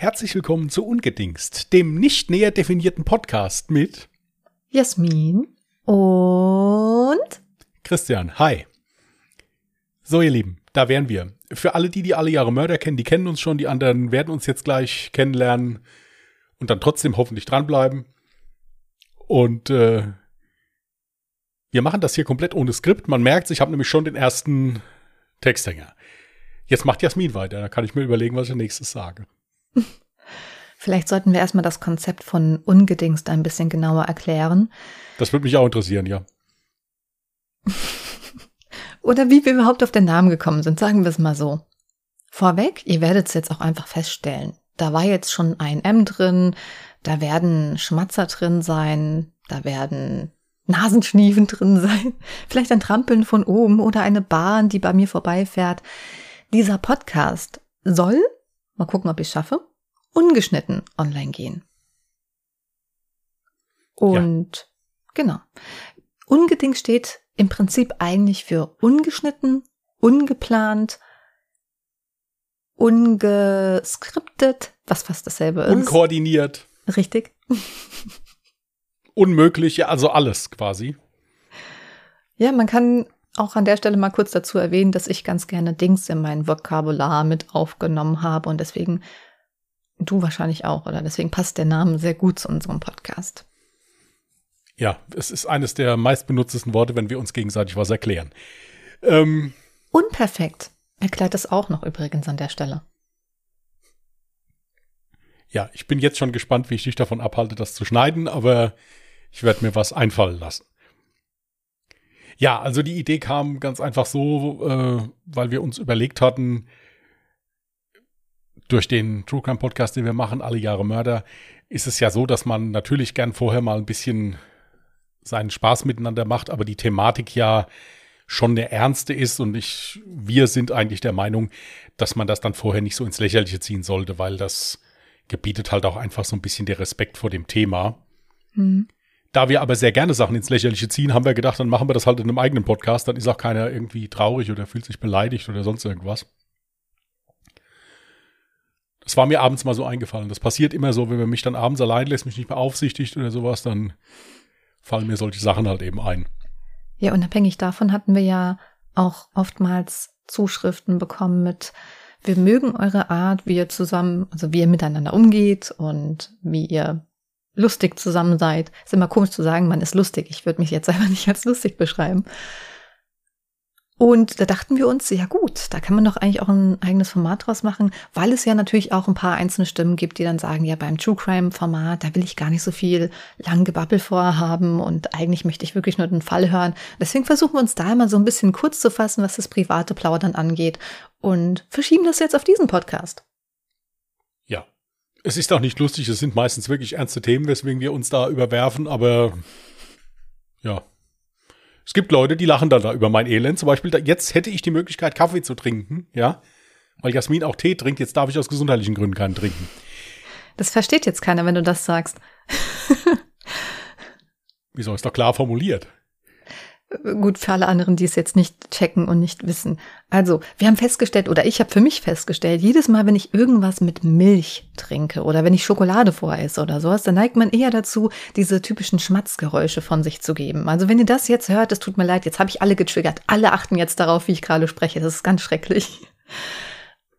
herzlich willkommen zu Ungedingst, dem nicht näher definierten Podcast mit Jasmin und Christian. Hi. So, ihr Lieben, da wären wir. Für alle, die die alle Jahre Mörder kennen, die kennen uns schon, die anderen werden uns jetzt gleich kennenlernen und dann trotzdem hoffentlich dranbleiben. Und äh, wir machen das hier komplett ohne Skript. Man merkt, ich habe nämlich schon den ersten Texthänger. Jetzt macht Jasmin weiter, da kann ich mir überlegen, was ich nächstes sage. Vielleicht sollten wir erstmal das Konzept von Ungedingst ein bisschen genauer erklären. Das würde mich auch interessieren, ja. Oder wie wir überhaupt auf den Namen gekommen sind, sagen wir es mal so. Vorweg, ihr werdet es jetzt auch einfach feststellen. Da war jetzt schon ein M drin, da werden Schmatzer drin sein, da werden Nasenschniefen drin sein, vielleicht ein Trampeln von oben oder eine Bahn, die bei mir vorbeifährt. Dieser Podcast soll, mal gucken, ob ich es schaffe, ungeschnitten online gehen. Und ja. genau. Ungedingt steht im Prinzip eigentlich für ungeschnitten, ungeplant, ungeskriptet, was fast dasselbe ist. Unkoordiniert. Richtig. Unmöglich, also alles quasi. Ja, man kann auch an der Stelle mal kurz dazu erwähnen, dass ich ganz gerne Dings in mein Vokabular mit aufgenommen habe und deswegen du wahrscheinlich auch, oder deswegen passt der Name sehr gut zu unserem Podcast. Ja, es ist eines der meistbenutztesten Worte, wenn wir uns gegenseitig was erklären. Ähm, Unperfekt erklärt es auch noch übrigens an der Stelle. Ja, ich bin jetzt schon gespannt, wie ich dich davon abhalte, das zu schneiden, aber ich werde mir was einfallen lassen. Ja, also die Idee kam ganz einfach so, äh, weil wir uns überlegt hatten, durch den True Crime Podcast, den wir machen, alle Jahre Mörder, ist es ja so, dass man natürlich gern vorher mal ein bisschen seinen Spaß miteinander macht, aber die Thematik ja schon der ernste ist und ich, wir sind eigentlich der Meinung, dass man das dann vorher nicht so ins Lächerliche ziehen sollte, weil das gebietet halt auch einfach so ein bisschen der Respekt vor dem Thema. Mhm. Da wir aber sehr gerne Sachen ins Lächerliche ziehen, haben wir gedacht, dann machen wir das halt in einem eigenen Podcast. Dann ist auch keiner irgendwie traurig oder fühlt sich beleidigt oder sonst irgendwas. Das war mir abends mal so eingefallen. Das passiert immer so, wenn man mich dann abends allein lässt, mich nicht beaufsichtigt oder sowas, dann fallen mir solche Sachen halt eben ein. Ja, unabhängig davon hatten wir ja auch oftmals Zuschriften bekommen mit, wir mögen eure Art, wie ihr zusammen, also wie ihr miteinander umgeht und wie ihr lustig zusammen seid. Ist immer komisch zu sagen, man ist lustig. Ich würde mich jetzt selber nicht als lustig beschreiben. Und da dachten wir uns, ja gut, da kann man doch eigentlich auch ein eigenes Format draus machen, weil es ja natürlich auch ein paar einzelne Stimmen gibt, die dann sagen, ja, beim True Crime Format, da will ich gar nicht so viel lang Gebabbel vorhaben und eigentlich möchte ich wirklich nur den Fall hören. Deswegen versuchen wir uns da immer so ein bisschen kurz zu fassen, was das private Plaudern angeht und verschieben das jetzt auf diesen Podcast. Es ist auch nicht lustig, es sind meistens wirklich ernste Themen, weswegen wir uns da überwerfen, aber ja. Es gibt Leute, die lachen dann da über mein Elend. Zum Beispiel, jetzt hätte ich die Möglichkeit, Kaffee zu trinken, ja. Weil Jasmin auch Tee trinkt, jetzt darf ich aus gesundheitlichen Gründen keinen trinken. Das versteht jetzt keiner, wenn du das sagst. Wieso ist doch klar formuliert? Gut, für alle anderen, die es jetzt nicht checken und nicht wissen. Also, wir haben festgestellt, oder ich habe für mich festgestellt, jedes Mal, wenn ich irgendwas mit Milch trinke oder wenn ich Schokolade voresse oder sowas, dann neigt man eher dazu, diese typischen Schmatzgeräusche von sich zu geben. Also, wenn ihr das jetzt hört, es tut mir leid, jetzt habe ich alle getriggert. Alle achten jetzt darauf, wie ich gerade spreche. Das ist ganz schrecklich.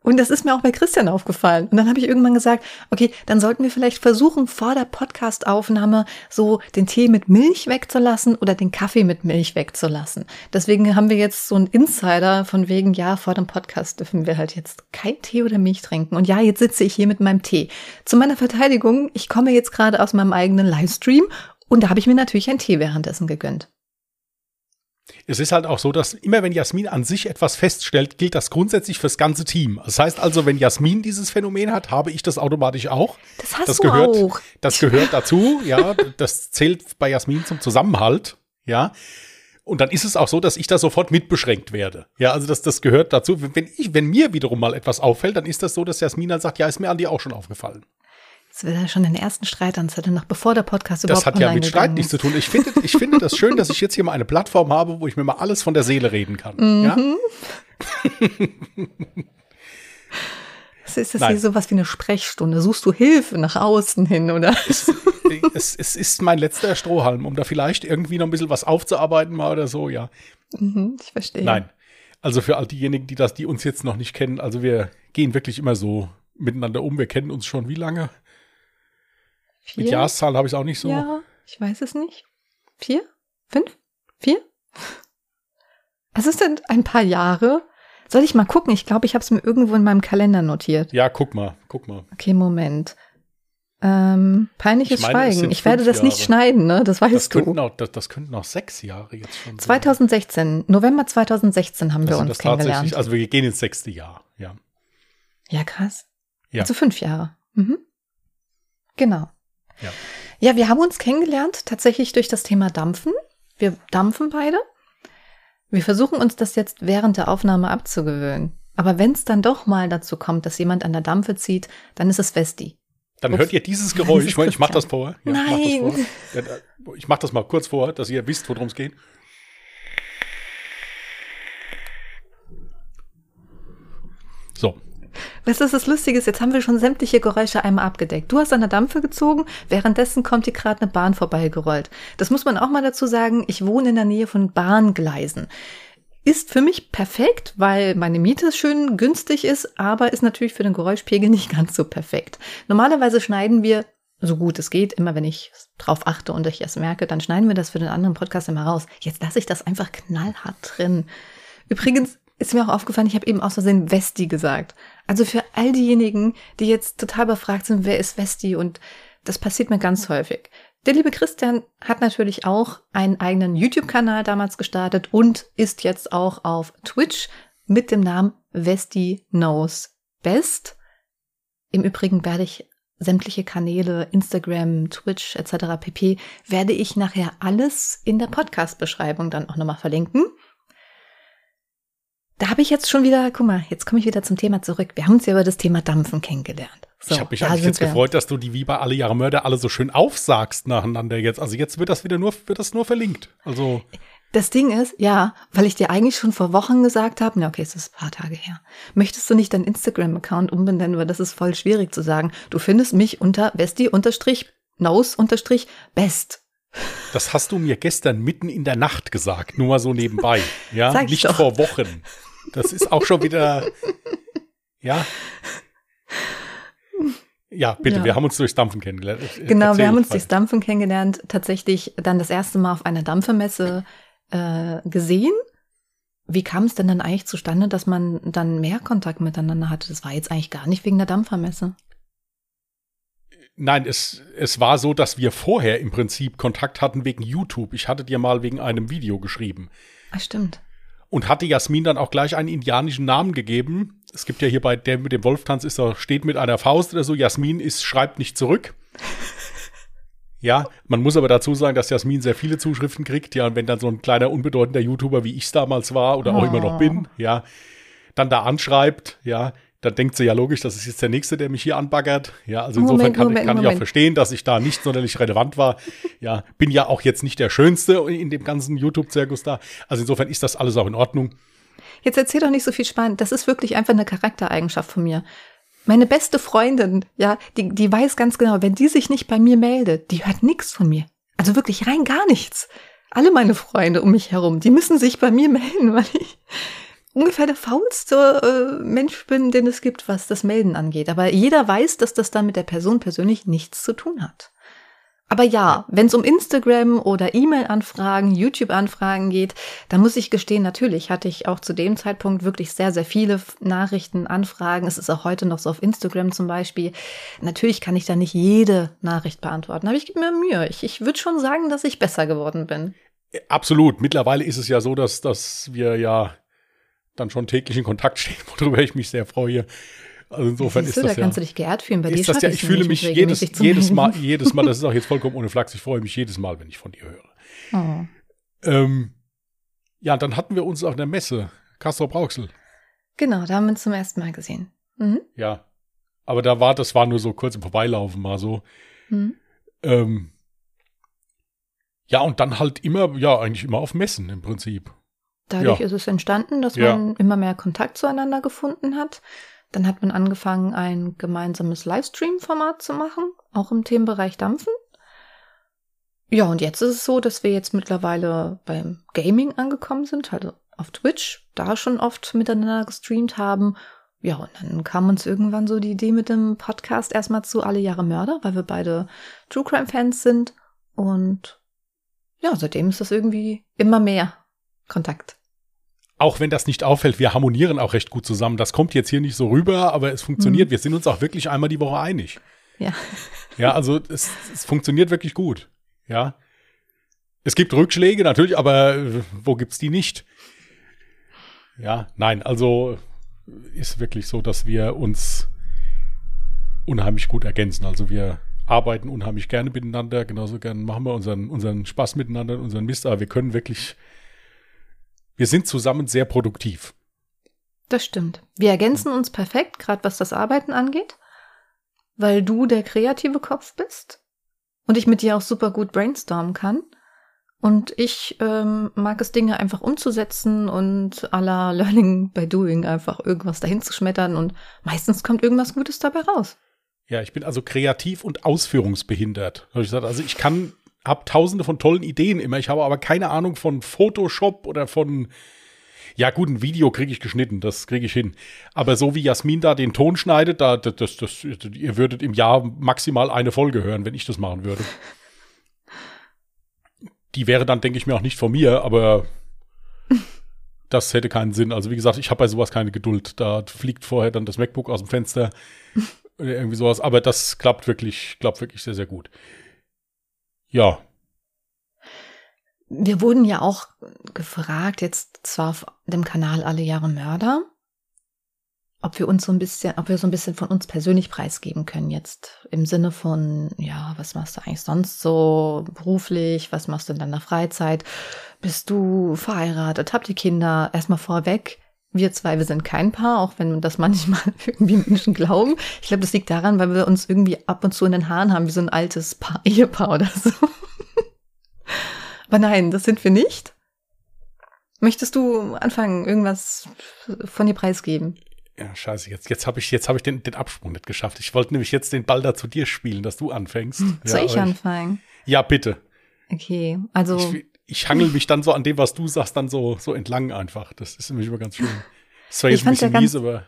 Und das ist mir auch bei Christian aufgefallen. Und dann habe ich irgendwann gesagt, okay, dann sollten wir vielleicht versuchen, vor der Podcastaufnahme so den Tee mit Milch wegzulassen oder den Kaffee mit Milch wegzulassen. Deswegen haben wir jetzt so einen Insider von wegen, ja, vor dem Podcast dürfen wir halt jetzt kein Tee oder Milch trinken. Und ja, jetzt sitze ich hier mit meinem Tee. Zu meiner Verteidigung, ich komme jetzt gerade aus meinem eigenen Livestream und da habe ich mir natürlich einen Tee währenddessen gegönnt. Es ist halt auch so, dass immer wenn Jasmin an sich etwas feststellt, gilt das grundsätzlich fürs ganze Team. Das heißt also, wenn Jasmin dieses Phänomen hat, habe ich das automatisch auch. Das hast das du gehört, auch. Das gehört dazu, ja. Das zählt bei Jasmin zum Zusammenhalt, ja. Und dann ist es auch so, dass ich da sofort mitbeschränkt werde. Ja, also das, das gehört dazu. Wenn, ich, wenn mir wiederum mal etwas auffällt, dann ist das so, dass Jasmin dann sagt, ja, ist mir an dir auch schon aufgefallen. Jetzt will er schon den ersten Streit anzetteln, noch bevor der Podcast überhaupt Das hat ja mit Streit nichts zu tun. Ich finde, ich finde das schön, dass ich jetzt hier mal eine Plattform habe, wo ich mir mal alles von der Seele reden kann. Mhm. Ja? Ist das Nein. hier sowas wie eine Sprechstunde? Suchst du Hilfe nach außen hin, oder? es, es, es ist mein letzter Strohhalm, um da vielleicht irgendwie noch ein bisschen was aufzuarbeiten mal oder so, ja. Mhm, ich verstehe. Nein. Also für all diejenigen, die das, die uns jetzt noch nicht kennen, also wir gehen wirklich immer so miteinander um. Wir kennen uns schon wie lange? Vier Mit Jahreszahlen habe ich es auch nicht so. Jahre? Ich weiß es nicht. Vier? Fünf? Vier? Es sind ein paar Jahre. Soll ich mal gucken? Ich glaube, ich habe es mir irgendwo in meinem Kalender notiert. Ja, guck mal, guck mal. Okay, Moment. Ähm, peinliches Ich meine, Schweigen. Ich werde das nicht Jahre. schneiden, ne? Das weißt Das du. auch, das, das könnten auch sechs Jahre jetzt schon sein. 2016, November 2016 haben wir Das sind uns das kennengelernt. also wir gehen ins sechste Jahr, ja. Ja, krass. Ja. Also fünf Jahre. Mhm. Genau. Ja. Ja, wir haben uns kennengelernt tatsächlich durch das Thema Dampfen. Wir dampfen beide. Wir versuchen uns das jetzt während der Aufnahme abzugewöhnen. Aber wenn es dann doch mal dazu kommt, dass jemand an der Dampfe zieht, dann ist es Westi. Dann Ups. hört ihr dieses Geräusch. Ich, meine, ich mache das vor. Ja, Nein. Ich mach das, vor. Ich mach das mal kurz vor, dass ihr wisst, worum es geht. So, Was das Lustige ist? Jetzt haben wir schon sämtliche Geräusche einmal abgedeckt. Du hast an der Dampfe gezogen, währenddessen kommt hier gerade eine Bahn vorbeigerollt. Das muss man auch mal dazu sagen. Ich wohne in der Nähe von Bahngleisen. Ist für mich perfekt, weil meine Miete schön günstig ist, aber ist natürlich für den Geräuschpegel nicht ganz so perfekt. Normalerweise schneiden wir, so gut es geht, immer wenn ich drauf achte und ich es merke, dann schneiden wir das für den anderen Podcast immer raus. Jetzt lasse ich das einfach knallhart drin. Übrigens ist mir auch aufgefallen, ich habe eben aus Versehen Westi gesagt. Also für all diejenigen, die jetzt total befragt sind, wer ist Westi und das passiert mir ganz häufig. Der liebe Christian hat natürlich auch einen eigenen YouTube-Kanal damals gestartet und ist jetzt auch auf Twitch mit dem Namen Westi Knows Best. Im Übrigen werde ich sämtliche Kanäle, Instagram, Twitch etc. pp. werde ich nachher alles in der Podcast-Beschreibung dann auch nochmal verlinken. Da habe ich jetzt schon wieder, guck mal, jetzt komme ich wieder zum Thema zurück. Wir haben uns ja über das Thema Dampfen kennengelernt. So, ich habe mich da eigentlich jetzt wir. gefreut, dass du die wie bei alle Jahre Mörder alle so schön aufsagst nacheinander jetzt. Also jetzt wird das wieder nur, wird das nur verlinkt. Also Das Ding ist, ja, weil ich dir eigentlich schon vor Wochen gesagt habe, na okay, es ist ein paar Tage her. Möchtest du nicht deinen Instagram-Account umbenennen, weil das ist voll schwierig zu sagen. Du findest mich unter Westi-Nose-Best. das hast du mir gestern mitten in der Nacht gesagt, nur mal so nebenbei. Ja, nicht doch. vor Wochen. Das ist auch schon wieder, ja. Ja, bitte, Ja. wir haben uns durchs Dampfen kennengelernt. Äh, Genau, wir haben uns durchs Dampfen kennengelernt, tatsächlich dann das erste Mal auf einer Dampfermesse äh, gesehen. Wie kam es denn dann eigentlich zustande, dass man dann mehr Kontakt miteinander hatte? Das war jetzt eigentlich gar nicht wegen der Dampfermesse. Nein, es, es war so, dass wir vorher im Prinzip Kontakt hatten wegen YouTube. Ich hatte dir mal wegen einem Video geschrieben. Ah, stimmt. Und hatte Jasmin dann auch gleich einen indianischen Namen gegeben. Es gibt ja hier bei der mit dem Wolftanz ist er, steht mit einer Faust oder so. Jasmin ist, schreibt nicht zurück. Ja, man muss aber dazu sagen, dass Jasmin sehr viele Zuschriften kriegt. Ja, und wenn dann so ein kleiner unbedeutender YouTuber, wie ich damals war oder auch Oh. immer noch bin, ja, dann da anschreibt, ja, dann denkt sie ja logisch, das ist jetzt der Nächste, der mich hier anbaggert. Ja, also insofern Moment, kann, Moment, kann ich auch verstehen, dass ich da nicht sonderlich relevant war. Ja, bin ja auch jetzt nicht der Schönste in dem ganzen YouTube-Zirkus da. Also insofern ist das alles auch in Ordnung. Jetzt erzähl doch nicht so viel spannend. Das ist wirklich einfach eine Charaktereigenschaft von mir. Meine beste Freundin, ja, die, die weiß ganz genau, wenn die sich nicht bei mir meldet, die hört nichts von mir. Also wirklich rein gar nichts. Alle meine Freunde um mich herum, die müssen sich bei mir melden, weil ich ungefähr der faulste äh, Mensch bin, den es gibt, was das Melden angeht. Aber jeder weiß, dass das dann mit der Person persönlich nichts zu tun hat. Aber ja, wenn es um Instagram oder E-Mail-Anfragen, YouTube-Anfragen geht, dann muss ich gestehen, natürlich hatte ich auch zu dem Zeitpunkt wirklich sehr, sehr viele Nachrichten, Anfragen. Es ist auch heute noch so auf Instagram zum Beispiel. Natürlich kann ich da nicht jede Nachricht beantworten, aber ich gebe mir Mühe. Ich, ich würde schon sagen, dass ich besser geworden bin. Absolut. Mittlerweile ist es ja so, dass, dass wir ja dann schon täglich in Kontakt stehen, worüber ich mich sehr freue. Also insofern Siehst ist du, das da ja. kannst du dich geehrt fühlen. Bei dir ist das schaffe ja, ich fühle mich jedes, jedes Mal, jedes Mal, das ist auch jetzt vollkommen ohne Flachs, ich freue mich jedes Mal, wenn ich von dir höre. Oh. Ähm, ja, dann hatten wir uns auf der Messe, Castro Brauxel. Genau, da haben wir uns zum ersten Mal gesehen. Mhm. Ja. Aber da war, das war nur so kurz im Vorbeilaufen mal so. Mhm. Ähm, ja, und dann halt immer, ja, eigentlich immer auf Messen im Prinzip. Dadurch Ja. ist es entstanden, dass Ja. man immer mehr Kontakt zueinander gefunden hat. Dann hat man angefangen, ein gemeinsames Livestream-Format zu machen, auch im Themenbereich Dampfen. Ja, und jetzt ist es so, dass wir jetzt mittlerweile beim Gaming angekommen sind, also auf Twitch, da schon oft miteinander gestreamt haben. Ja, und dann kam uns irgendwann so die Idee mit dem Podcast erstmal zu Alle Jahre Mörder, weil wir beide True Crime Fans sind. Und ja, seitdem ist das irgendwie immer mehr Kontakt auch wenn das nicht auffällt, wir harmonieren auch recht gut zusammen. Das kommt jetzt hier nicht so rüber, aber es funktioniert. Mhm. Wir sind uns auch wirklich einmal die Woche einig. Ja. Ja, also es, es funktioniert wirklich gut. Ja. Es gibt Rückschläge natürlich, aber äh, wo gibt's die nicht? Ja, nein, also ist wirklich so, dass wir uns unheimlich gut ergänzen. Also wir arbeiten unheimlich gerne miteinander, genauso gerne machen wir unseren, unseren Spaß miteinander, unseren Mist, aber wir können wirklich wir sind zusammen sehr produktiv. Das stimmt. Wir ergänzen uns perfekt, gerade was das Arbeiten angeht, weil du der kreative Kopf bist und ich mit dir auch super gut brainstormen kann. Und ich ähm, mag es, Dinge einfach umzusetzen und la Learning by Doing einfach irgendwas dahin zu schmettern und meistens kommt irgendwas Gutes dabei raus. Ja, ich bin also kreativ und ausführungsbehindert. Habe ich gesagt, also ich kann habe tausende von tollen Ideen immer. Ich habe aber keine Ahnung von Photoshop oder von ja, gut, ein Video kriege ich geschnitten, das kriege ich hin. Aber so wie Jasmin da den Ton schneidet, da, das, das, ihr würdet im Jahr maximal eine Folge hören, wenn ich das machen würde. Die wäre dann, denke ich mir, auch nicht von mir, aber das hätte keinen Sinn. Also wie gesagt, ich habe bei sowas keine Geduld. Da fliegt vorher dann das MacBook aus dem Fenster oder irgendwie sowas. Aber das klappt wirklich, klappt wirklich sehr, sehr gut. Ja. Wir wurden ja auch gefragt, jetzt zwar auf dem Kanal Alle Jahre Mörder, ob wir uns so ein bisschen, ob wir so ein bisschen von uns persönlich preisgeben können jetzt im Sinne von, ja, was machst du eigentlich sonst so beruflich? Was machst du in deiner Freizeit? Bist du verheiratet? Habt ihr Kinder? Erstmal vorweg. Wir zwei, wir sind kein Paar, auch wenn das manchmal irgendwie Menschen glauben. Ich glaube, das liegt daran, weil wir uns irgendwie ab und zu in den Haaren haben, wie so ein altes Paar, Ehepaar oder so. Aber nein, das sind wir nicht. Möchtest du anfangen, irgendwas von dir preisgeben? Ja, scheiße, jetzt, jetzt habe ich, jetzt hab ich den, den Absprung nicht geschafft. Ich wollte nämlich jetzt den Ball da zu dir spielen, dass du anfängst. Soll ja, ich anfangen? ja, bitte. Okay, also. Ich, ich hangel mich dann so an dem, was du sagst, dann so, so entlang einfach. Das ist nämlich immer ganz schön. Das war jetzt ein bisschen ja mies, aber.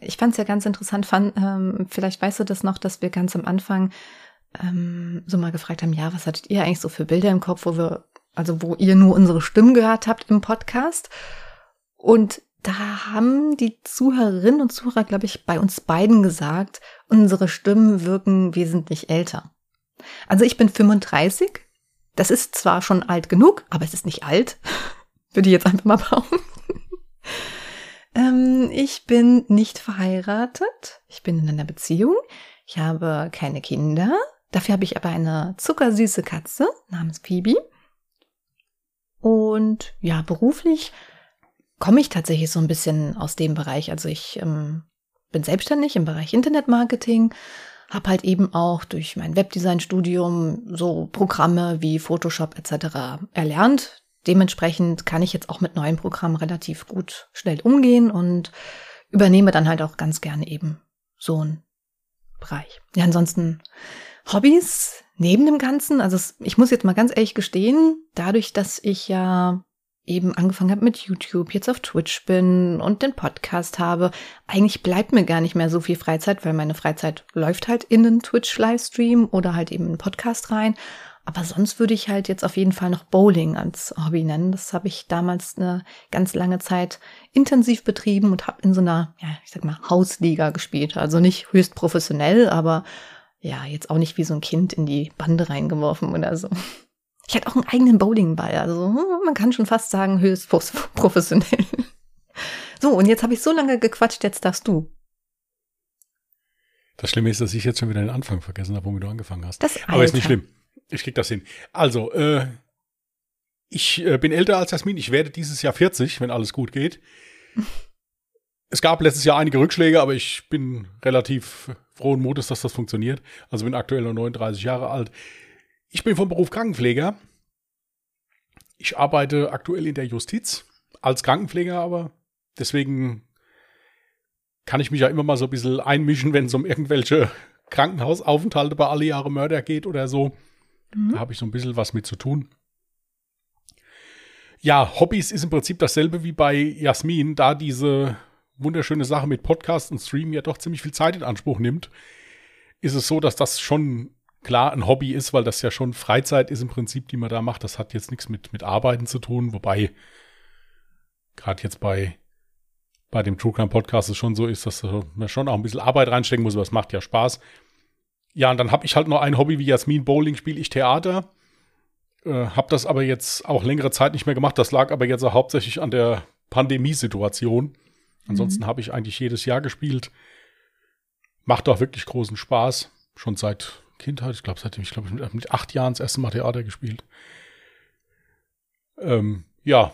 Ich fand es ja ganz interessant, fand, ähm, vielleicht weißt du das noch, dass wir ganz am Anfang ähm, so mal gefragt haben, ja, was hattet ihr eigentlich so für Bilder im Kopf, wo wir, also wo ihr nur unsere Stimmen gehört habt im Podcast? Und da haben die Zuhörerinnen und Zuhörer, glaube ich, bei uns beiden gesagt, unsere Stimmen wirken wesentlich älter. Also ich bin 35 das ist zwar schon alt genug, aber es ist nicht alt. Würde ich jetzt einfach mal bauen. ähm, ich bin nicht verheiratet. Ich bin in einer Beziehung. Ich habe keine Kinder. Dafür habe ich aber eine zuckersüße Katze namens Phoebe. Und ja, beruflich komme ich tatsächlich so ein bisschen aus dem Bereich. Also ich ähm, bin selbstständig im Bereich Internetmarketing, habe halt eben auch durch mein Webdesign-Studium so Programme wie Photoshop etc. erlernt. Dementsprechend kann ich jetzt auch mit neuen Programmen relativ gut schnell umgehen und übernehme dann halt auch ganz gerne eben so einen Bereich. Ja, ansonsten Hobbys neben dem Ganzen. Also ich muss jetzt mal ganz ehrlich gestehen, dadurch, dass ich ja eben angefangen habe mit YouTube, jetzt auf Twitch bin und den Podcast habe. Eigentlich bleibt mir gar nicht mehr so viel Freizeit, weil meine Freizeit läuft halt in den Twitch-Livestream oder halt eben einen Podcast rein. Aber sonst würde ich halt jetzt auf jeden Fall noch Bowling als Hobby nennen. Das habe ich damals eine ganz lange Zeit intensiv betrieben und habe in so einer, ja, ich sag mal, Hausliga gespielt. Also nicht höchst professionell, aber ja, jetzt auch nicht wie so ein Kind in die Bande reingeworfen oder so. Ich hatte auch einen eigenen Bowlingball. Also hm, man kann schon fast sagen, höchst professionell. So, und jetzt habe ich so lange gequatscht, jetzt darfst du. Das Schlimme ist, dass ich jetzt schon wieder den Anfang vergessen habe, womit du angefangen hast. Das Alter. Aber ist nicht schlimm. Ich krieg das hin. Also, äh, ich äh, bin älter als Jasmin. Ich werde dieses Jahr 40, wenn alles gut geht. es gab letztes Jahr einige Rückschläge, aber ich bin relativ frohen Mutes, dass das funktioniert. Also bin aktuell nur 39 Jahre alt. Ich bin vom Beruf Krankenpfleger. Ich arbeite aktuell in der Justiz als Krankenpfleger, aber deswegen kann ich mich ja immer mal so ein bisschen einmischen, wenn es um irgendwelche Krankenhausaufenthalte bei alle Jahre Mörder geht oder so. Mhm. Da habe ich so ein bisschen was mit zu tun. Ja, Hobbys ist im Prinzip dasselbe wie bei Jasmin, da diese wunderschöne Sache mit Podcast und Stream ja doch ziemlich viel Zeit in Anspruch nimmt, ist es so, dass das schon klar ein Hobby ist, weil das ja schon Freizeit ist im Prinzip, die man da macht. Das hat jetzt nichts mit, mit Arbeiten zu tun, wobei gerade jetzt bei, bei dem True Crime Podcast es schon so ist, dass man schon auch ein bisschen Arbeit reinstecken muss, aber es macht ja Spaß. Ja, und dann habe ich halt noch ein Hobby wie Jasmin Bowling, spiele ich Theater. Äh, habe das aber jetzt auch längere Zeit nicht mehr gemacht. Das lag aber jetzt auch hauptsächlich an der Pandemiesituation. Ansonsten mhm. habe ich eigentlich jedes Jahr gespielt. Macht auch wirklich großen Spaß. Schon seit Kindheit, ich glaube, seitdem ich glaube mit, mit acht Jahren das erste Mal Theater gespielt. Ähm, ja.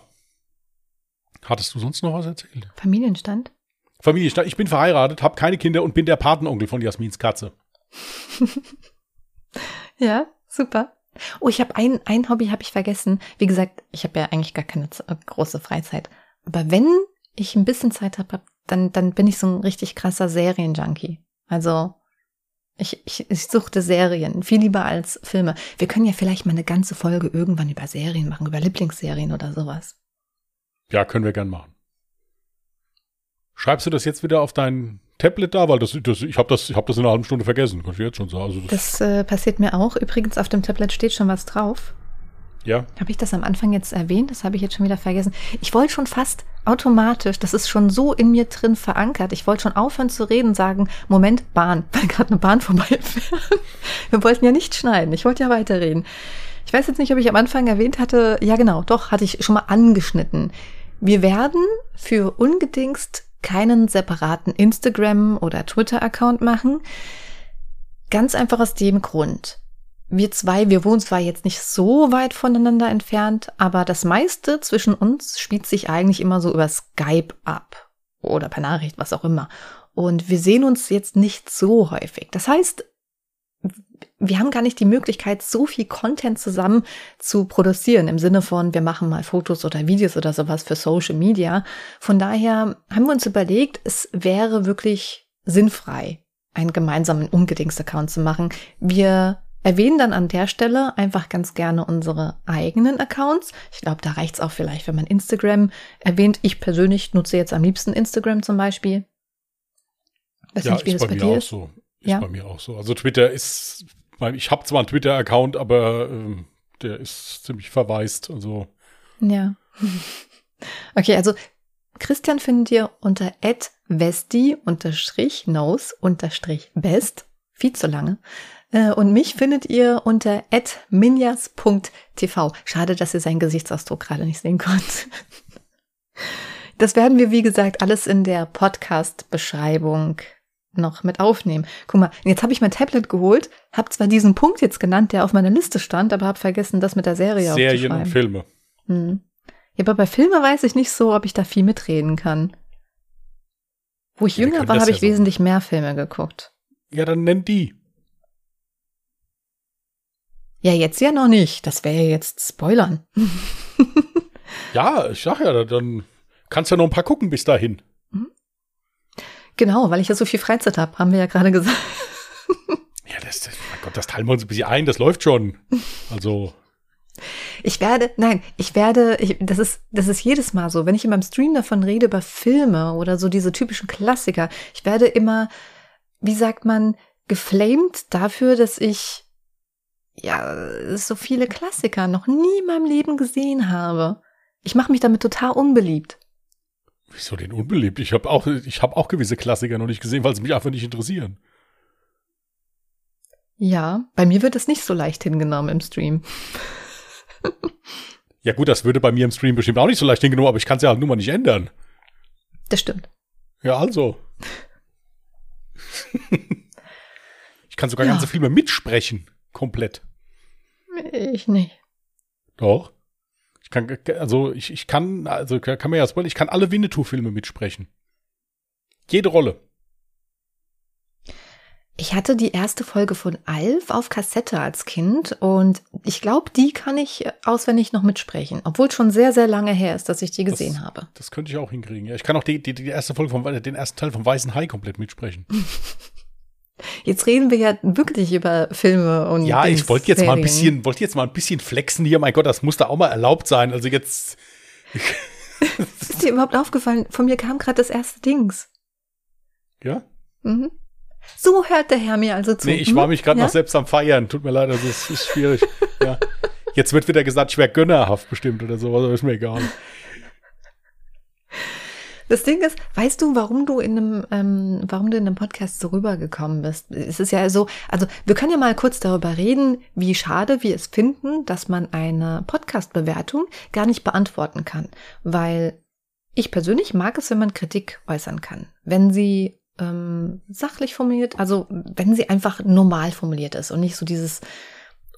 Hattest du sonst noch was erzählt? Familienstand? Familienstand. Ich bin verheiratet, habe keine Kinder und bin der Patenonkel von Jasmins Katze. ja, super. Oh, ich habe ein, ein Hobby habe ich vergessen. Wie gesagt, ich habe ja eigentlich gar keine große Freizeit. Aber wenn ich ein bisschen Zeit habe, dann, dann bin ich so ein richtig krasser Serienjunkie. Also ich, ich, ich suchte Serien, viel lieber als Filme. Wir können ja vielleicht mal eine ganze Folge irgendwann über Serien machen, über Lieblingsserien oder sowas. Ja, können wir gern machen. Schreibst du das jetzt wieder auf dein Tablet da? Weil das, das ich habe das, ich hab das in einer halben Stunde vergessen, kann ich jetzt schon sagen. Also das, das äh, passiert mir auch. Übrigens, auf dem Tablet steht schon was drauf. Ja. Habe ich das am Anfang jetzt erwähnt? Das habe ich jetzt schon wieder vergessen. Ich wollte schon fast automatisch, das ist schon so in mir drin verankert. Ich wollte schon aufhören zu reden sagen, Moment, Bahn, weil gerade eine Bahn vorbeifährt. Wir wollten ja nicht schneiden. Ich wollte ja weiterreden. Ich weiß jetzt nicht, ob ich am Anfang erwähnt hatte. Ja, genau, doch, hatte ich schon mal angeschnitten. Wir werden für ungedingst keinen separaten Instagram- oder Twitter-Account machen. Ganz einfach aus dem Grund. Wir zwei, wir wohnen zwar jetzt nicht so weit voneinander entfernt, aber das meiste zwischen uns spielt sich eigentlich immer so über Skype ab. Oder per Nachricht, was auch immer. Und wir sehen uns jetzt nicht so häufig. Das heißt, wir haben gar nicht die Möglichkeit, so viel Content zusammen zu produzieren, im Sinne von, wir machen mal Fotos oder Videos oder sowas für Social Media. Von daher haben wir uns überlegt, es wäre wirklich sinnfrei, einen gemeinsamen Ungedings-Account zu machen. Wir erwähnen dann an der Stelle einfach ganz gerne unsere eigenen Accounts. Ich glaube, da reicht es auch vielleicht, wenn man Instagram erwähnt. Ich persönlich nutze jetzt am liebsten Instagram zum Beispiel. Weiß ja, nicht, ist das bei, bei mir auch so. Ist ja? bei mir auch so. Also Twitter ist, ich habe zwar einen Twitter-Account, aber äh, der ist ziemlich verwaist. Also. Ja. Okay, also Christian findet ihr unter vesti-knows-best. Viel zu lange. Äh, und mich findet ihr unter minjas.tv. Schade, dass ihr seinen Gesichtsausdruck gerade nicht sehen könnt. Das werden wir, wie gesagt, alles in der Podcast-Beschreibung noch mit aufnehmen. Guck mal, jetzt habe ich mein Tablet geholt, habe zwar diesen Punkt jetzt genannt, der auf meiner Liste stand, aber habe vergessen, das mit der Serie Serien und Filme. Hm. Ja, aber bei Filmen weiß ich nicht so, ob ich da viel mitreden kann. Wo ich ja, jünger war, habe ich ja wesentlich mehr Filme geguckt. Ja, dann nenn die. Ja, jetzt ja noch nicht. Das wäre ja jetzt Spoilern. ja, ich sag ja, dann kannst du ja noch ein paar gucken bis dahin. Mhm. Genau, weil ich ja so viel Freizeit habe, haben wir ja gerade gesagt. ja, das, mein Gott, das teilen wir uns ein bisschen ein, das läuft schon. Also. Ich werde, nein, ich werde, ich, das ist, das ist jedes Mal so, wenn ich in meinem Stream davon rede, über Filme oder so diese typischen Klassiker, ich werde immer, wie sagt man, geflamed dafür, dass ich ja, so viele Klassiker noch nie in meinem Leben gesehen habe. Ich mache mich damit total unbeliebt. Wieso denn unbeliebt? Ich habe auch, ich hab auch gewisse Klassiker noch nicht gesehen, weil sie mich einfach nicht interessieren. Ja, bei mir wird das nicht so leicht hingenommen im Stream. ja gut, das würde bei mir im Stream bestimmt auch nicht so leicht hingenommen, aber ich kann es ja halt nur mal nicht ändern. Das stimmt. Ja, also. ich kann sogar ja. ganze Filme mitsprechen. Komplett. Ich nicht. Doch. Ich kann, also ich, ich kann, also kann man ja spoilern, ich kann alle Winnetou-Filme mitsprechen. Jede Rolle. Ich hatte die erste Folge von Alf auf Kassette als Kind und ich glaube, die kann ich auswendig noch mitsprechen, obwohl es schon sehr, sehr lange her ist, dass ich die gesehen das, habe. Das könnte ich auch hinkriegen. Ja, ich kann auch die, die, die erste Folge vom, den ersten Teil vom Weißen Hai komplett mitsprechen. Jetzt reden wir ja wirklich über Filme und Ja, ich wollte jetzt mal ein bisschen, wollte jetzt mal ein bisschen flexen hier. Mein Gott, das muss da auch mal erlaubt sein. Also jetzt. ist dir überhaupt aufgefallen? Von mir kam gerade das erste Dings. Ja? Mhm. So hört der Herr mir also zu. Nee, ich war mich gerade ja? noch selbst am Feiern. Tut mir leid, das ist, ist schwierig. ja. Jetzt wird wieder gesagt, ich wäre gönnerhaft bestimmt oder sowas, aber ist mir egal. Das Ding ist, weißt du, warum du in einem, ähm, warum du in einem Podcast so rübergekommen bist? Es ist ja so, also wir können ja mal kurz darüber reden, wie schade wir es finden, dass man eine Podcast-Bewertung gar nicht beantworten kann. Weil ich persönlich mag es, wenn man Kritik äußern kann. Wenn sie ähm, sachlich formuliert, also wenn sie einfach normal formuliert ist und nicht so dieses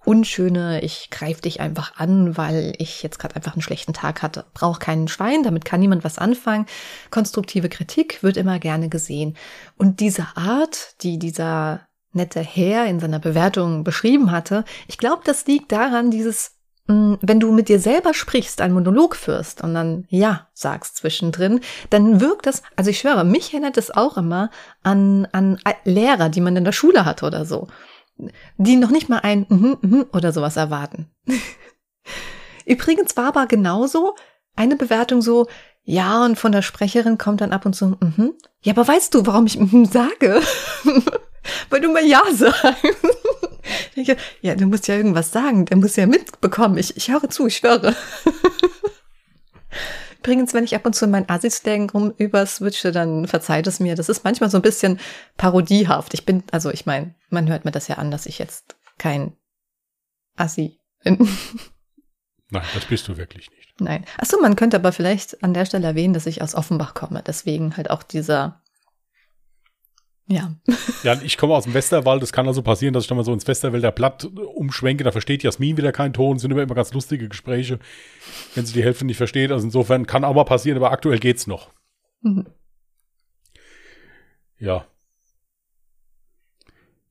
unschöne, ich greife dich einfach an, weil ich jetzt gerade einfach einen schlechten Tag hatte. Braucht keinen Schwein, damit kann niemand was anfangen. Konstruktive Kritik wird immer gerne gesehen. Und diese Art, die dieser nette Herr in seiner Bewertung beschrieben hatte, ich glaube, das liegt daran, dieses Mm, wenn du mit dir selber sprichst, einen Monolog führst und dann ja sagst zwischendrin, dann wirkt das, also ich schwöre, mich erinnert es auch immer an, an Lehrer, die man in der Schule hat oder so, die noch nicht mal ein mm -hmm, mm oder sowas erwarten. Übrigens war aber genauso eine Bewertung so, ja, und von der Sprecherin kommt dann ab und zu, mm -hmm. ja, aber weißt du, warum ich mm -hmm sage? Weil du mal Ja sagst. ja, du musst ja irgendwas sagen. Der muss ja mitbekommen. Ich, ich höre zu, ich schwöre. Übrigens, wenn ich ab und zu mein Assi-Slang rum überswitche, dann verzeiht es mir. Das ist manchmal so ein bisschen parodiehaft. Ich bin, also ich meine, man hört mir das ja an, dass ich jetzt kein Assi bin. Nein, das bist du wirklich nicht. Nein. Achso, man könnte aber vielleicht an der Stelle erwähnen, dass ich aus Offenbach komme. Deswegen halt auch dieser ja. Ja, ich komme aus dem Westerwald. Es kann also passieren, dass ich dann mal so ins Westerwälder Blatt umschwenke. Da versteht Jasmin wieder keinen Ton. Sind immer, immer ganz lustige Gespräche, wenn sie die Hälfte nicht versteht. Also insofern kann auch mal passieren, aber aktuell geht's noch. Mhm. Ja.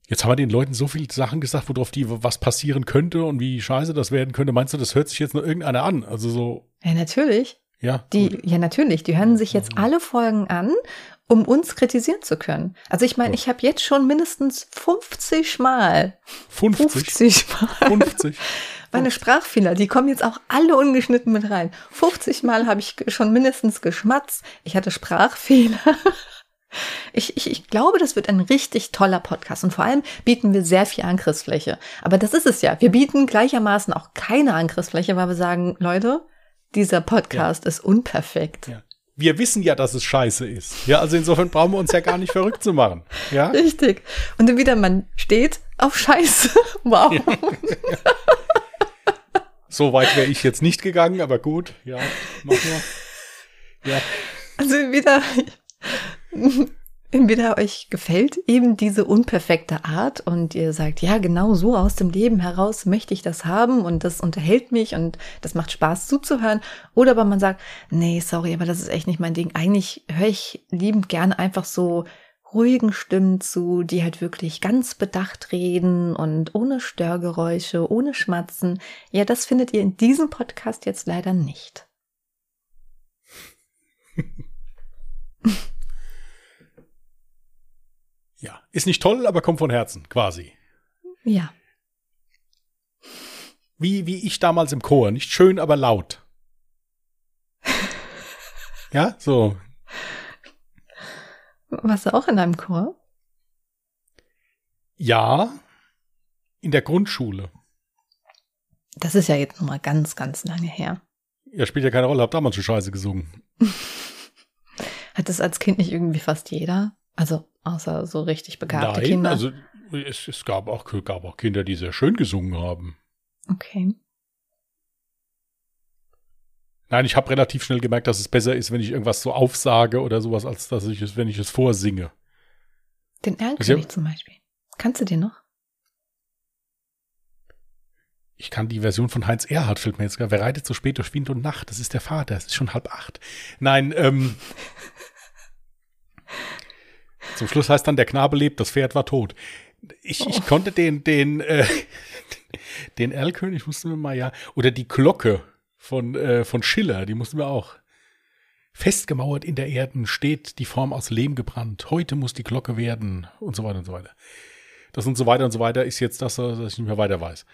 Jetzt haben wir den Leuten so viele Sachen gesagt, worauf die was passieren könnte und wie scheiße das werden könnte. Meinst du, das hört sich jetzt nur irgendeiner an? Also so. Ja, natürlich. Ja. Die, ja, natürlich. Die hören sich jetzt alle Folgen an um uns kritisieren zu können. Also ich meine, ich habe jetzt schon mindestens 50 Mal 50, 50 Mal 50 meine Sprachfehler, die kommen jetzt auch alle ungeschnitten mit rein. 50 Mal habe ich schon mindestens geschmatzt. Ich hatte Sprachfehler. Ich, ich, ich glaube, das wird ein richtig toller Podcast und vor allem bieten wir sehr viel Angriffsfläche. Aber das ist es ja. Wir bieten gleichermaßen auch keine Angriffsfläche, weil wir sagen, Leute, dieser Podcast ja. ist unperfekt. Ja wir wissen ja, dass es scheiße ist. Ja, also insofern brauchen wir uns ja gar nicht verrückt zu machen. Ja? Richtig. Und dann wieder, man steht auf Scheiße. Wow. Ja. so weit wäre ich jetzt nicht gegangen, aber gut, ja, machen wir. Ja. Also wieder, Entweder euch gefällt eben diese unperfekte Art und ihr sagt, ja, genau so aus dem Leben heraus möchte ich das haben und das unterhält mich und das macht Spaß zuzuhören. Oder aber man sagt, nee, sorry, aber das ist echt nicht mein Ding. Eigentlich höre ich liebend gerne einfach so ruhigen Stimmen zu, die halt wirklich ganz bedacht reden und ohne Störgeräusche, ohne Schmatzen. Ja, das findet ihr in diesem Podcast jetzt leider nicht. Ja, ist nicht toll, aber kommt von Herzen, quasi. Ja. Wie, wie ich damals im Chor, nicht schön, aber laut. ja, so. Warst du auch in einem Chor? Ja, in der Grundschule. Das ist ja jetzt nochmal ganz, ganz lange her. Ja, spielt ja keine Rolle, hab damals schon Scheiße gesungen. Hat das als Kind nicht irgendwie fast jeder? Also Außer so richtig begabte Nein, Kinder. Also es, es gab, auch, gab auch Kinder, die sehr schön gesungen haben. Okay. Nein, ich habe relativ schnell gemerkt, dass es besser ist, wenn ich irgendwas so aufsage oder sowas, als dass ich es, wenn ich es vorsinge. Den Erlkönig zum Beispiel. Kannst du den noch? Ich kann die Version von Heinz Erhardt, fällt mir jetzt gar. Wer reitet so spät durch Wind und Nacht? Das ist der Vater. Es ist schon halb acht. Nein, ähm. Zum Schluss heißt dann, der Knabe lebt, das Pferd war tot. Ich, Oh. ich konnte den, den, äh, den Erlkönig mussten wir mal ja, oder die Glocke von, äh, von Schiller, die mussten wir auch. Festgemauert in der Erden steht die Form aus Lehm gebrannt. Heute muss die Glocke werden und so weiter und so weiter. Das und so weiter und so weiter ist jetzt das, was ich nicht mehr weiter weiß.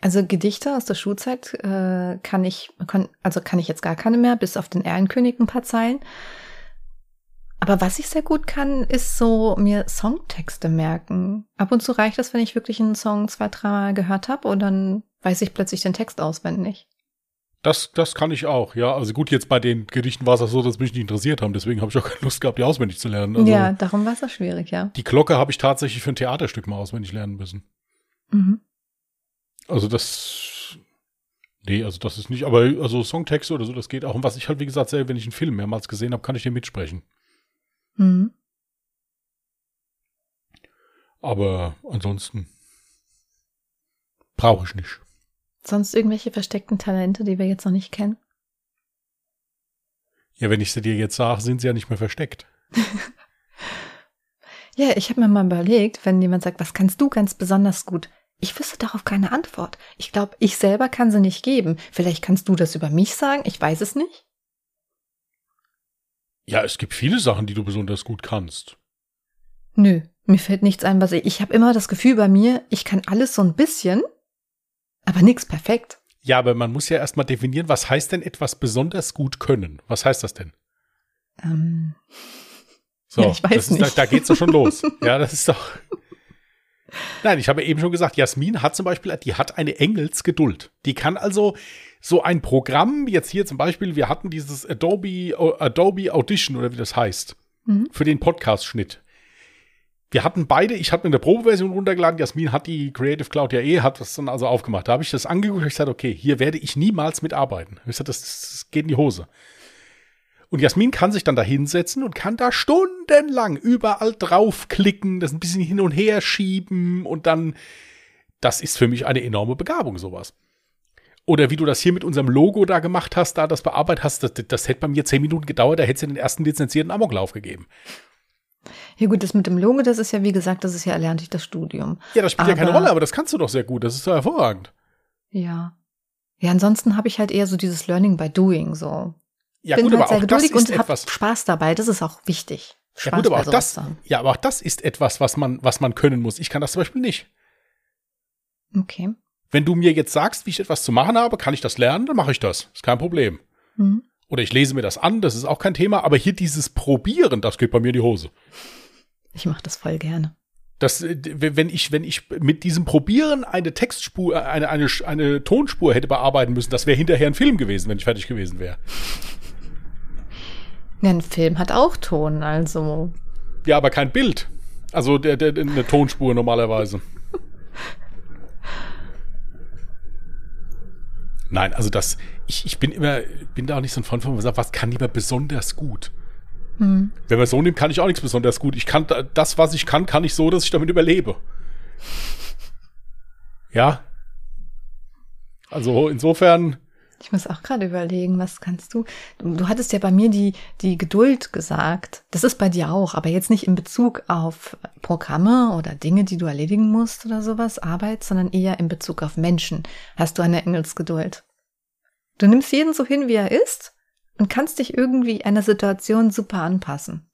Also Gedichte aus der Schulzeit äh, kann ich, kann, also kann ich jetzt gar keine mehr, bis auf den Erlenkönig ein paar Zeilen. Aber was ich sehr gut kann, ist so mir Songtexte merken. Ab und zu reicht das, wenn ich wirklich einen Song zwei, dreimal gehört habe und dann weiß ich plötzlich den Text auswendig. Das, das kann ich auch, ja. Also gut, jetzt bei den Gedichten war es auch so, dass mich nicht interessiert haben. Deswegen habe ich auch keine Lust gehabt, die auswendig zu lernen. Also ja, darum war es auch schwierig, ja. Die Glocke habe ich tatsächlich für ein Theaterstück mal auswendig lernen müssen. Mhm. Also das. Nee, also das ist nicht, aber also Songtexte oder so, das geht auch. Und was ich halt, wie gesagt, selber, wenn ich einen Film mehrmals gesehen habe, kann ich den mitsprechen. Mhm. Aber ansonsten brauche ich nicht. Sonst irgendwelche versteckten Talente, die wir jetzt noch nicht kennen? Ja, wenn ich sie dir jetzt sage, sind sie ja nicht mehr versteckt. Ja, ich habe mir mal überlegt, wenn jemand sagt, was kannst du ganz besonders gut? Ich wüsste darauf keine Antwort. Ich glaube, ich selber kann sie nicht geben. Vielleicht kannst du das über mich sagen, ich weiß es nicht. Ja, es gibt viele Sachen, die du besonders gut kannst. Nö, mir fällt nichts ein, was ich. Ich habe immer das Gefühl bei mir, ich kann alles so ein bisschen, aber nix perfekt. Ja, aber man muss ja erstmal definieren, was heißt denn etwas besonders gut können? Was heißt das denn? Ähm, So, Ja, ich weiß das ist, nicht. Da, da geht's doch schon los. Ja, das ist doch. Nein, ich habe eben schon gesagt, Jasmin hat zum Beispiel, die hat eine Engelsgeduld. Die kann also so ein Programm, jetzt hier zum Beispiel, wir hatten dieses Adobe, Adobe Audition oder wie das heißt, Mhm. für den Podcast-Schnitt. Wir hatten beide, ich habe mir eine Probeversion runtergeladen, Jasmin hat die Creative Cloud ja eh, hat das dann also aufgemacht. Da habe ich das angeguckt und ich gesagt, okay, hier werde ich niemals mitarbeiten. Ich gesagt, das, das geht in die Hose. Und Jasmin kann sich dann da hinsetzen und kann da stundenlang überall draufklicken, das ein bisschen hin und her schieben und dann, das ist für mich eine enorme Begabung, sowas. Oder wie du das hier mit unserem Logo da gemacht hast, da das bearbeitet hast, das, das hätte bei mir zehn Minuten gedauert, da hätte es den ersten lizenzierten Amoklauf gegeben. Ja gut, das mit dem Logo, das ist ja wie gesagt, das ist ja erlernt durch das Studium. Ja, das spielt ja keine Aber- Rolle, aber das kannst du doch sehr gut, das ist doch hervorragend. Ja. Ja, ansonsten habe ich halt eher so dieses Learning by Doing so. Ja, Bin gut, halt aber sehr auch das geduldig ist und etwas. Spaß dabei. Das ist auch wichtig. Ja, Spaß gut, aber auch das, ja, aber auch das ist etwas, was man, was man können muss. Ich kann das zum Beispiel nicht. Okay. Wenn du mir jetzt sagst, wie ich etwas zu machen habe, kann ich das lernen, dann mache ich das. Ist kein Problem. Mhm. Oder ich lese mir das an, das ist auch kein Thema. Aber hier dieses Probieren, das geht bei mir in die Hose. Ich mache das voll gerne. Das, äh, wenn ich, wenn ich mit diesem Probieren eine Textspur, äh, eine, eine, eine Tonspur hätte bearbeiten müssen, das wäre hinterher ein Film gewesen, wenn ich fertig gewesen wäre. Ja, ein Film hat auch Ton, also. Ja, aber kein Bild. Also der, der, eine Tonspur normalerweise. Nein, also das, ich, ich bin immer, bin da auch nicht so ein Freund von, wo man sagt, was kann lieber besonders gut? Hm. Wenn man so nimmt, kann ich auch nichts besonders gut. Ich kann da- das, was ich kann, kann ich so, dass ich damit überlebe. Ja. Also insofern, Ich muss auch gerade überlegen, was kannst du? du? Hattest ja bei mir die, die Geduld gesagt. Das ist bei dir auch, aber jetzt nicht in Bezug auf Programme oder Dinge, die du erledigen musst oder sowas, Arbeit, sondern eher in Bezug auf Menschen. Hast du eine Engelsgeduld? Du nimmst jeden so hin, wie er ist und kannst dich irgendwie einer Situation super anpassen.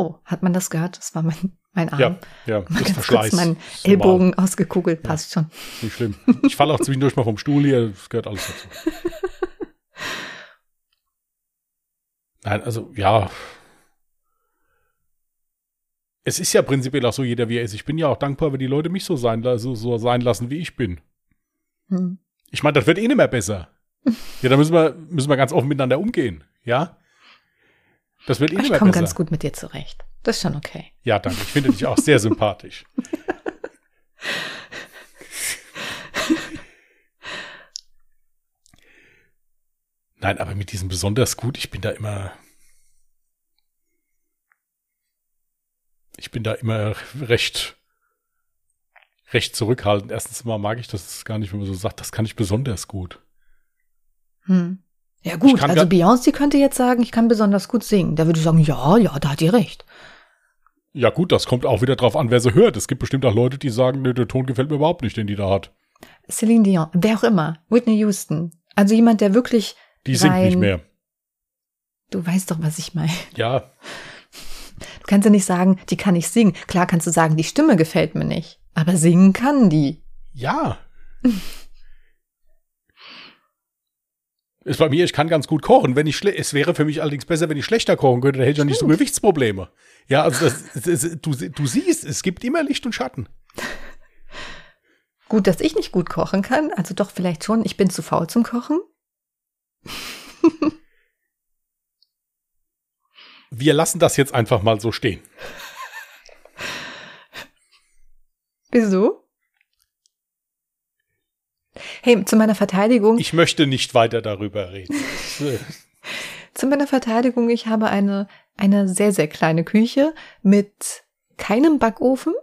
Oh, hat man das gehört? Das war mein, mein Arm. ja, ja, Mal das ist Verschleiß. kurz Ist normal. Ellbogen ausgekugelt, passt schon. Nicht schlimm. Ich falle auch zwischendurch mal vom Stuhl hier, das gehört alles dazu. Nein, also ja. Es ist ja prinzipiell auch so, jeder wie er ist. Ich bin ja auch dankbar, wenn die Leute mich so sein, so, so sein lassen, wie ich bin. Hm. Ich meine, das wird eh nicht mehr besser. Ja, da müssen wir, müssen wir ganz offen miteinander umgehen. Ja? Das wird eh ich komme ganz gut mit dir zurecht. Das ist schon okay. Ja, danke. Ich finde dich auch sehr sympathisch. Nein, aber mit diesem besonders gut, ich bin da immer. Ich bin da immer recht, recht zurückhaltend. Erstens mal mag ich das gar nicht, wenn man so sagt, das kann ich besonders gut. Hm. Ja gut, also Beyoncé könnte jetzt sagen, ich kann besonders gut singen. Da würde ich sagen, ja, ja, da hat die recht. Ja gut, das kommt auch wieder drauf an, wer sie hört. Es gibt bestimmt auch Leute, die sagen, nee, der Ton gefällt mir überhaupt nicht, den die da hat. Celine Dion, wer auch immer, Whitney Houston. Also jemand, der wirklich. Die singt nicht mehr. Du weißt doch, was ich meine. Ja, Du kannst ja nicht sagen, die kann nicht singen. Klar kannst du sagen, die Stimme gefällt mir nicht. Aber singen kann die. ja. Ist bei mir, ich kann ganz gut kochen. Wenn ich schle es wäre für mich allerdings besser, wenn ich schlechter kochen könnte, dann hätte ich ja nicht so Gewichtsprobleme. Ja, also das, das, das, du, du siehst, es gibt immer Licht und Schatten. Gut, dass ich nicht gut kochen kann. Also doch vielleicht schon. Ich bin zu faul zum Kochen. Wir lassen das jetzt einfach mal so stehen. Wieso? Hey, zu meiner Verteidigung. Ich möchte nicht weiter darüber reden. Zu meiner Verteidigung, ich habe eine, eine sehr, sehr kleine Küche mit keinem Backofen,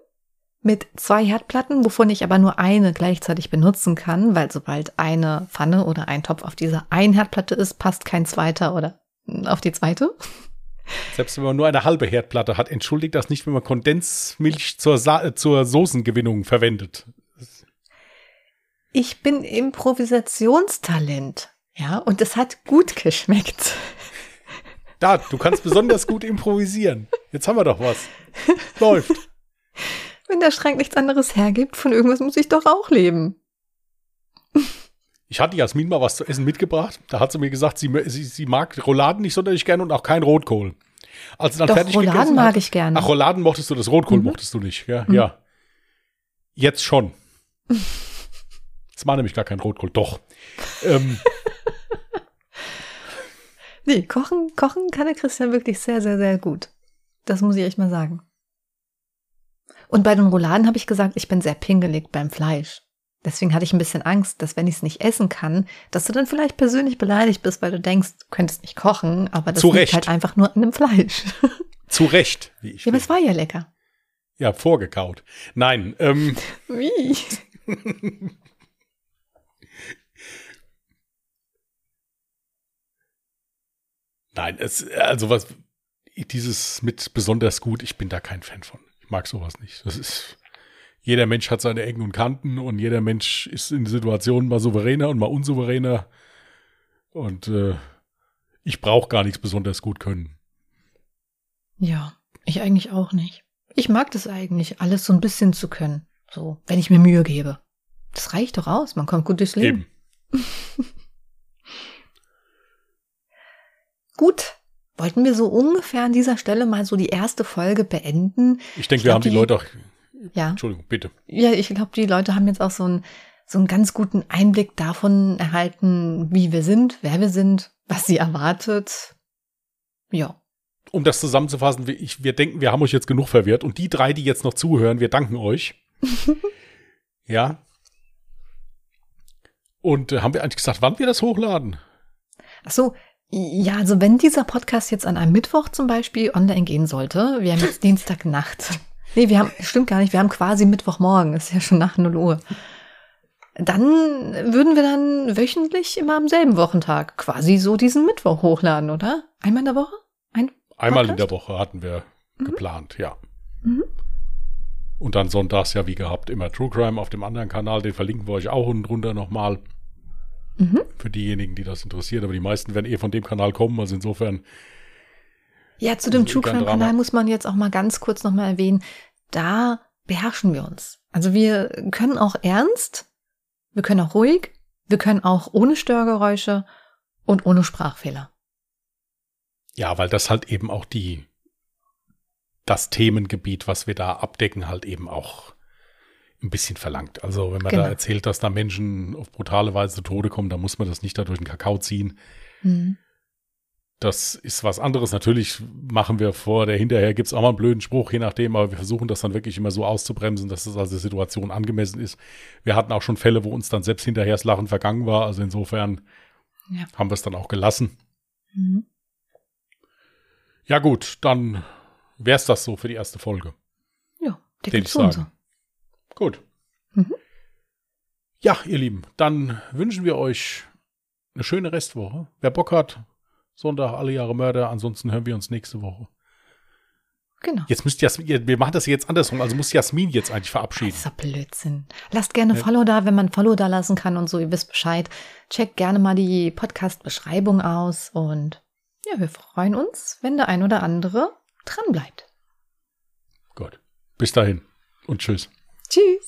mit zwei Herdplatten, wovon ich aber nur eine gleichzeitig benutzen kann, weil sobald eine Pfanne oder ein Topf auf dieser einen Herdplatte ist, passt kein zweiter oder auf die zweite. Selbst wenn man nur eine halbe Herdplatte hat, entschuldigt das nicht, wenn man Kondensmilch zur, Sa zur Soßengewinnung verwendet. Ich bin Improvisationstalent. Ja, und es hat gut geschmeckt. Da, du kannst besonders gut improvisieren. Jetzt haben wir doch was. Läuft. Wenn der Schrank nichts anderes hergibt, von irgendwas muss ich doch auch leben. Ich hatte Jasmin mal was zu essen mitgebracht. Da hat sie mir gesagt, sie, sie, sie mag Rouladen nicht sonderlich gerne und auch kein Rotkohl. Als sie dann Doch, fertig Rouladen gegessen mag hat, ich gerne. Ach, Rouladen mochtest du, das Rotkohl Mhm. mochtest du nicht. Ja, ja. Jetzt schon. Das war nämlich gar kein Rotkohl. Doch. Ähm, Nee, kochen, kochen kann der Christian wirklich sehr, sehr, sehr gut. Das muss ich echt mal sagen. Und bei den Rouladen habe ich gesagt, ich bin sehr pingelig beim Fleisch. Deswegen hatte ich ein bisschen Angst, dass wenn ich es nicht essen kann, dass du dann vielleicht persönlich beleidigt bist, weil du denkst, du könntest nicht kochen, aber das Zu liegt Recht. halt einfach nur an dem Fleisch. zu Recht, wie ich ja, aber es war ja lecker. Ja, vorgekaut. Nein, ähm, Wie? Nein, es, also was, dieses mit besonders gut, ich bin da kein Fan von. Ich mag sowas nicht. Das ist, jeder Mensch hat seine Ecken und Kanten und jeder Mensch ist in Situationen mal souveräner und mal unsouveräner. Und äh, ich brauche gar nichts besonders gut können. Ja, ich eigentlich auch nicht. Ich mag das eigentlich, alles so ein bisschen zu können. So, wenn ich mir Mühe gebe. Das reicht doch aus, man kommt gut durchs Leben. Eben. Gut. Wollten wir so ungefähr an dieser Stelle mal so die erste Folge beenden? Ich denke, wir glaub, haben die, die- Leute auch. Ja. Entschuldigung, bitte. Ja, ich glaube, die Leute haben jetzt auch so einen, so einen ganz guten Einblick davon erhalten, wie wir sind, wer wir sind, was sie erwartet. Ja. Um das zusammenzufassen, wir, ich, wir denken, wir haben euch jetzt genug verwirrt. Und die drei, die jetzt noch zuhören, wir danken euch. ja. Und äh, haben wir eigentlich gesagt, wann wir das hochladen? Ach so. Ja, also wenn dieser Podcast jetzt an einem Mittwoch zum Beispiel online gehen sollte, wir haben jetzt Dienstagnacht. Nee, wir haben, stimmt gar nicht, wir haben quasi Mittwochmorgen, ist ja schon nach 0 Uhr. Dann würden wir dann wöchentlich immer am selben Wochentag quasi so diesen Mittwoch hochladen, oder? Einmal in der Woche? Ein Einmal in der Woche hatten wir geplant, ja. Mhm. Und dann sonntags ja wie gehabt immer True Crime auf dem anderen Kanal, den verlinken wir euch auch unten drunter nochmal. Mhm. Für diejenigen, die das interessiert. Aber die meisten werden eh von dem Kanal kommen, also insofern. Ja, zu dem Also True Crime. Kanal muss man jetzt auch mal ganz kurz nochmal erwähnen. Da beherrschen wir uns. Also wir können auch ernst, wir können auch ruhig, wir können auch ohne Störgeräusche und ohne Sprachfehler. Ja, weil das halt eben auch die, das Themengebiet, was wir da abdecken, halt eben auch ein bisschen verlangt. Also wenn man Genau. da erzählt, dass da Menschen auf brutale Weise zu Tode kommen, dann muss man das nicht da durch den Kakao ziehen. Mhm. Das ist was anderes. Natürlich machen wir vor, der hinterher gibt's auch mal einen blöden Spruch, je nachdem, aber wir versuchen das dann wirklich immer so auszubremsen, dass das also der Situation angemessen ist. Wir hatten auch schon Fälle, wo uns dann selbst hinterher das Lachen vergangen war. Also insofern Ja. haben wir es dann auch gelassen. Mhm. Ja gut, dann wär's das so für die erste Folge. Ja, Will gibt's ich so sagen. Gut. Mhm. Ja, ihr Lieben, dann wünschen wir euch eine schöne Restwoche. Wer Bock hat, Sonntag alle Jahre Mörder. Ansonsten hören wir uns nächste Woche. Genau. Jetzt müsst Jasmin, wir machen das jetzt andersrum, also muss Jasmin jetzt eigentlich verabschieden. Das ist doch Blödsinn. Lasst gerne Follow da, wenn man Follow da lassen kann und so, ihr wisst Bescheid. Checkt gerne mal die Podcast-Beschreibung aus und ja, wir freuen uns, wenn der ein oder andere dran bleibt. Gut. Bis dahin und tschüss. Tschüss.